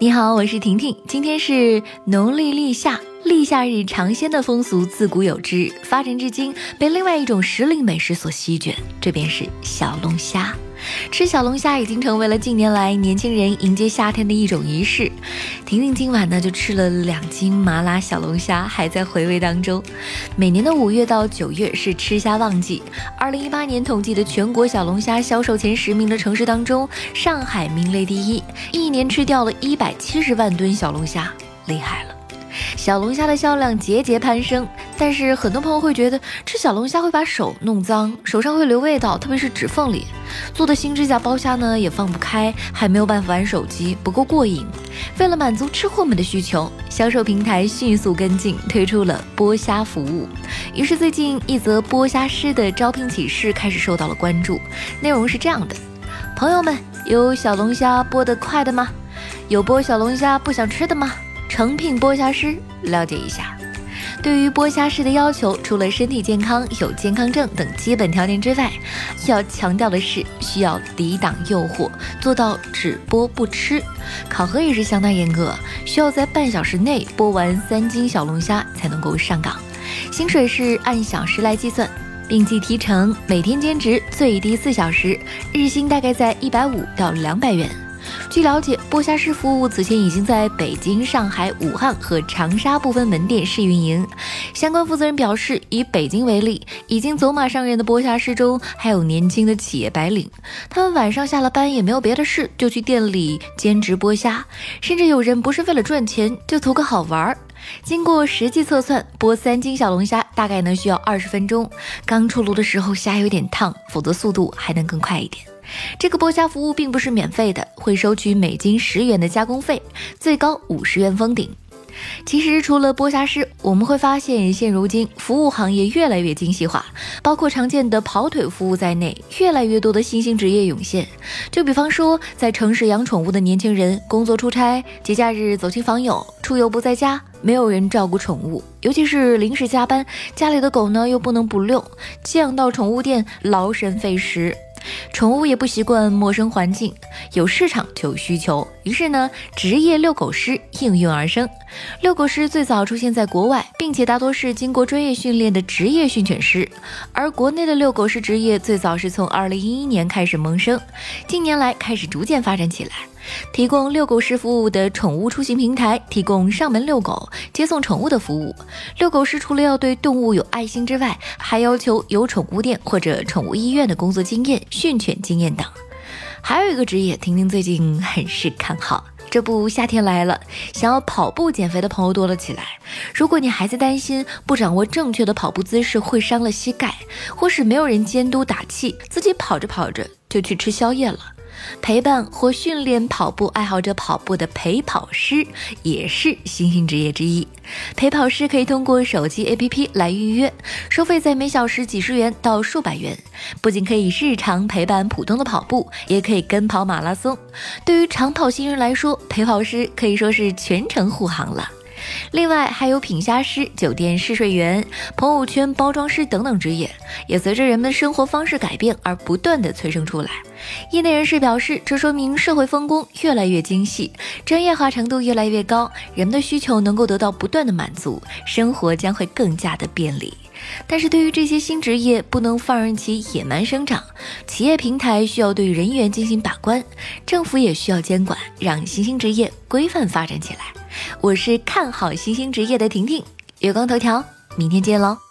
你好，我是婷婷。今天是农历立夏，立夏日尝鲜的风俗自古有之，发展至今被另外一种时令美食所席卷，这便是小龙虾。吃小龙虾已经成为了近年来年轻人迎接夏天的一种仪式。婷婷今晚呢就吃了两斤麻辣小龙虾，还在回味当中。每年的五月到九月是吃虾旺季。二零一八年统计的全国小龙虾销售前十名的城市当中，上海名列第一，一年吃掉了一百七十万吨小龙虾，厉害了。小龙虾的销量节节攀升，但是很多朋友会觉得吃小龙虾会把手弄脏，手上会留味道，特别是指缝里。做的新指甲剥虾呢也放不开，还没有办法玩手机，不够过瘾。为了满足吃货们的需求，销售平台迅速跟进，推出了剥虾服务。于是最近一则剥虾师的招聘启事开始受到了关注，内容是这样的：朋友们，有小龙虾剥得快的吗？有剥小龙虾不想吃的吗？诚聘剥虾师，了解一下。对于剥虾师的要求，除了身体健康、有健康证等基本条件之外，要强调的是需要抵挡诱惑，做到只剥不吃。考核也是相当严格，需要在半小时内剥完三斤小龙虾才能够上岗。薪水是按小时来计算，并计提成，每天兼职最低四小时，日薪大概在一百五到两百元。据了解，剥虾师服务此前已经在北京、上海、武汉和长沙部分门店试运营。相关负责人表示，以北京为例，已经走马上任的剥虾师中还有年轻的企业白领，他们晚上下了班也没有别的事，就去店里兼职剥虾，甚至有人不是为了赚钱，就图个好玩儿。经过实际测算，剥三斤小龙虾大概能需要二十分钟。刚出炉的时候虾有点烫，否则速度还能更快一点。这个剥虾服务并不是免费的，会收取每斤十元的加工费，最高五十元封顶。其实，除了剥虾师，我们会发现，现如今服务行业越来越精细化，包括常见的跑腿服务在内，越来越多的新兴职业涌现。就比方说，在城市养宠物的年轻人，工作出差、节假日走亲访友、出游不在家，没有人照顾宠物，尤其是临时加班，家里的狗呢又不能不遛，寄养到宠物店劳神费时。宠物也不习惯陌生环境，有市场就有需求，于是呢，职业遛狗师应运而生。遛狗师最早出现在国外，并且大多是经过专业训练的职业训犬师，而国内的遛狗师职业最早是从2011年开始萌生，近年来开始逐渐发展起来。提供遛狗师服务的宠物出行平台，提供上门遛狗、接送宠物的服务。遛狗师除了要对动物有爱心之外，还要求有宠物店或者宠物医院的工作经验、训犬经验等。还有一个职业，婷婷最近很是看好。这不，夏天来了，想要跑步减肥的朋友多了起来。如果你还在担心不掌握正确的跑步姿势会伤了膝盖，或是没有人监督打气，自己跑着跑着就去吃宵夜了。陪伴或训练跑步爱好者跑步的陪跑师也是新兴职业之一。陪跑师可以通过手机 APP 来预约，收费在每小时几十元到数百元。不仅可以日常陪伴普通的跑步，也可以跟跑马拉松。对于长跑新人来说，陪跑师可以说是全程护航了。另外还有品虾师、酒店试睡员、朋友圈包装师等等职业，也随着人们生活方式改变而不断的催生出来。业内人士表示，这说明社会分工越来越精细，专业化程度越来越高，人们的需求能够得到不断的满足，生活将会更加的便利。但是对于这些新职业，不能放任其野蛮生长，企业平台需要对人员进行把关，政府也需要监管，让新兴职业规范发展起来。我是看好新兴职业的婷婷，月光头条，明天见喽。